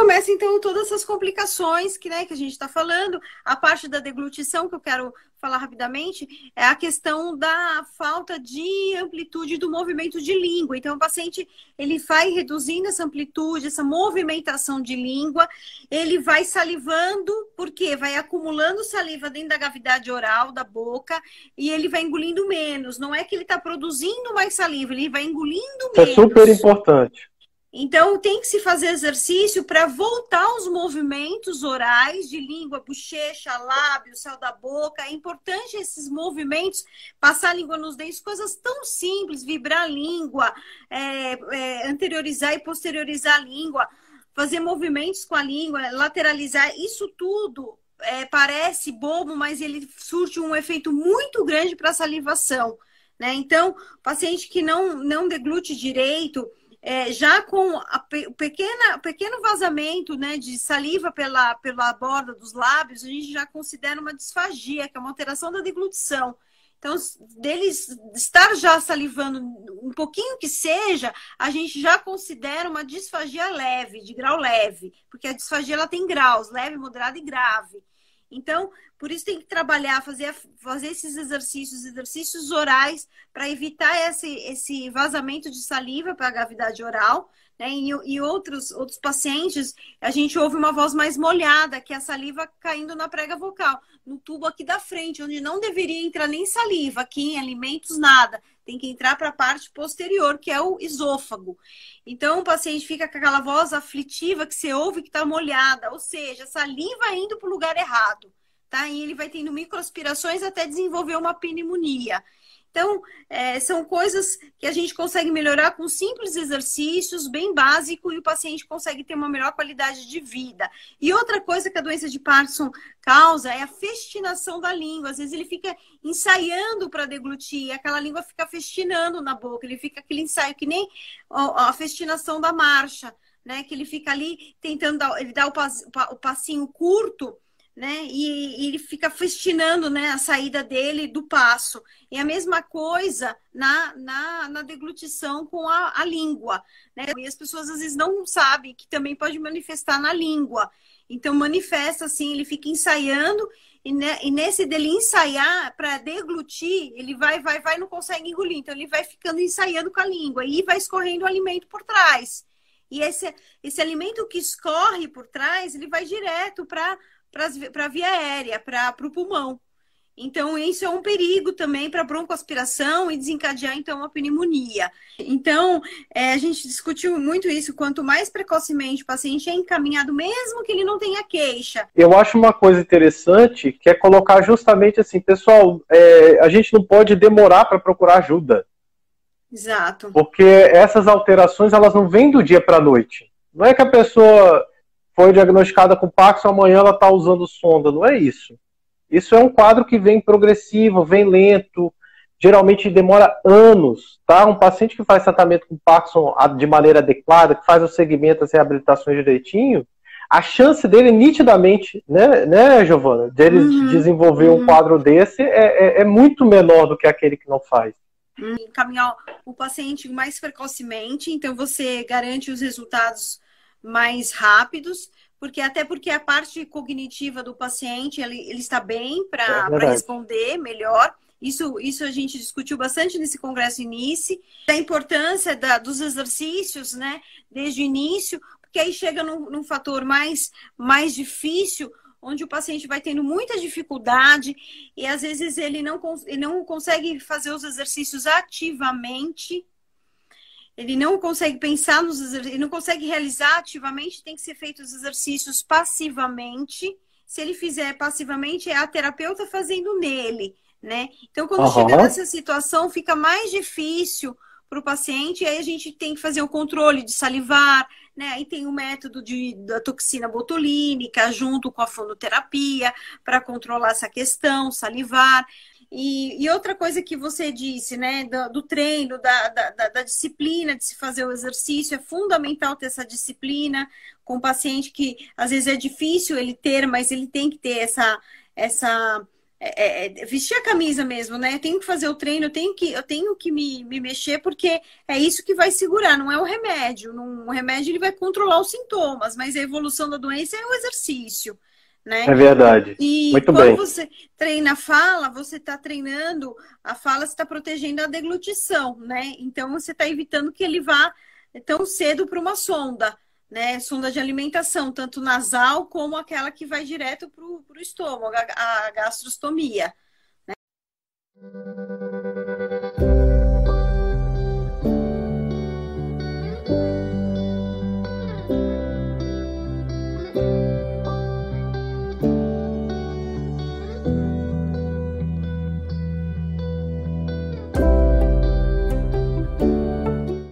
começa, então, todas essas complicações que, né, que a gente está falando. A parte da deglutição, que eu quero falar rapidamente, é a questão da falta de amplitude do movimento de língua. Então, o paciente, ele vai reduzindo essa amplitude, essa movimentação de língua, ele vai salivando, porque vai acumulando saliva dentro da cavidade oral, da boca, e ele vai engolindo menos. Não é que ele está produzindo mais saliva, ele vai engolindo Isso menos. é super importante. Então, tem que se fazer exercício para voltar aos movimentos orais de língua, bochecha, lábio, céu da boca. É importante esses movimentos, passar a língua nos dentes, coisas tão simples, vibrar a língua, é, é, anteriorizar e posteriorizar a língua, fazer movimentos com a língua, lateralizar, isso tudo é, parece bobo, mas ele surte um efeito muito grande para a salivação. Né? Então, paciente que não, não deglute direito, é, já com a, pequena, pequeno vazamento né, de saliva pela, pela borda dos lábios, a gente já considera uma disfagia, que é uma alteração da deglutição. Então, deles estar já salivando um pouquinho que seja, a gente já considera uma disfagia leve, de grau leve, porque a disfagia ela tem graus, leve, moderada e grave. Então, por isso tem que trabalhar, fazer, fazer esses exercícios, exercícios orais, para evitar esse, esse vazamento de saliva para a gravidade oral. Né? E, e outros, outros pacientes, a gente ouve uma voz mais molhada, que é a saliva caindo na prega vocal, no tubo aqui da frente, onde não deveria entrar nem saliva, aqui em alimentos, nada. Tem que entrar para a parte posterior, que é o esôfago. Então, o paciente fica com aquela voz aflitiva que você ouve que está molhada, ou seja, saliva indo para o lugar errado. Tá? E ele vai tendo microaspirações até desenvolver uma pneumonia. Então, é, são coisas que a gente consegue melhorar com simples exercícios, bem básico, e o paciente consegue ter uma melhor qualidade de vida. E outra coisa que a doença de Parkinson causa é a festinação da língua. Às vezes ele fica ensaiando para deglutir, aquela língua fica festinando na boca, ele fica aquele ensaio que nem a festinação da marcha, né? Que ele fica ali tentando dar, ele dá o passinho curto né? E, e, ele fica festinando né, a saída dele do passo. E a mesma coisa na, na, na deglutição com a, a língua. Né? E as pessoas às vezes não sabem que também pode manifestar na língua. Então, manifesta assim, ele fica ensaiando, e, ne, e nesse dele ensaiar para deglutir, ele vai, vai, vai, não consegue engolir. Então, ele vai ficando ensaiando com a língua e vai escorrendo o alimento por trás. E esse, esse alimento que escorre por trás, ele vai direto para para a via aérea, para o pulmão. Então, isso é um perigo também para broncoaspiração e desencadear, então, uma pneumonia. Então, é, a gente discutiu muito isso. Quanto mais precocemente o paciente é encaminhado, mesmo que ele não tenha queixa. Eu acho uma coisa interessante que é colocar justamente assim, pessoal, é, a gente não pode demorar para procurar ajuda. Exato. Porque essas alterações, elas não vêm do dia para a noite. Não é que a pessoa foi diagnosticada com Parkinson, amanhã ela está usando sonda. Não é isso. Isso é um quadro que vem progressivo, vem lento, geralmente demora anos, tá? Um paciente que faz tratamento com Parkinson de maneira adequada, que faz o segmento, as reabilitações direitinho, a chance dele nitidamente, né, né Giovana, dele uhum, desenvolver uhum. um quadro desse é, é, é, muito menor do que aquele que não faz. Encaminhar o paciente mais precocemente, então você garante os resultados mais rápidos, porque até porque a parte cognitiva do paciente ele, ele está bem para é responder melhor. Isso, isso a gente discutiu bastante nesse congresso início, a importância da, dos exercícios, né, desde o início, porque aí chega num, num fator mais, mais difícil, onde o paciente vai tendo muita dificuldade e às vezes ele não, ele não consegue fazer os exercícios ativamente, ele não consegue pensar nos exercícios, ele não consegue realizar ativamente, tem que ser feitos os exercícios passivamente. Se ele fizer passivamente, é a terapeuta fazendo nele, né? Então, quando uhum. chega nessa situação, fica mais difícil para o paciente, e aí a gente tem que fazer o controle de salivar, né? Aí tem o método de, da toxina botulínica junto com a fonoterapia para controlar essa questão, salivar. E, e, outra coisa que você disse, né, do, do treino, da, da, da, disciplina de se fazer o exercício, é fundamental ter essa disciplina com o paciente que às vezes é difícil ele ter, mas ele tem que ter essa, essa é, é, vestir a camisa mesmo, né? Eu tenho que fazer o treino, eu tenho que, eu tenho que me, me mexer, porque é isso que vai segurar, não é o remédio. Num, o remédio ele vai controlar os sintomas, mas a evolução da doença é o exercício. Né? É verdade. E Muito quando bem. você treina a fala, você está treinando, a fala está protegendo a deglutição, né? Então você está evitando que ele vá tão cedo para uma sonda né, sonda de alimentação, tanto nasal como aquela que vai direto para o estômago, a, a gastrostomia. Né?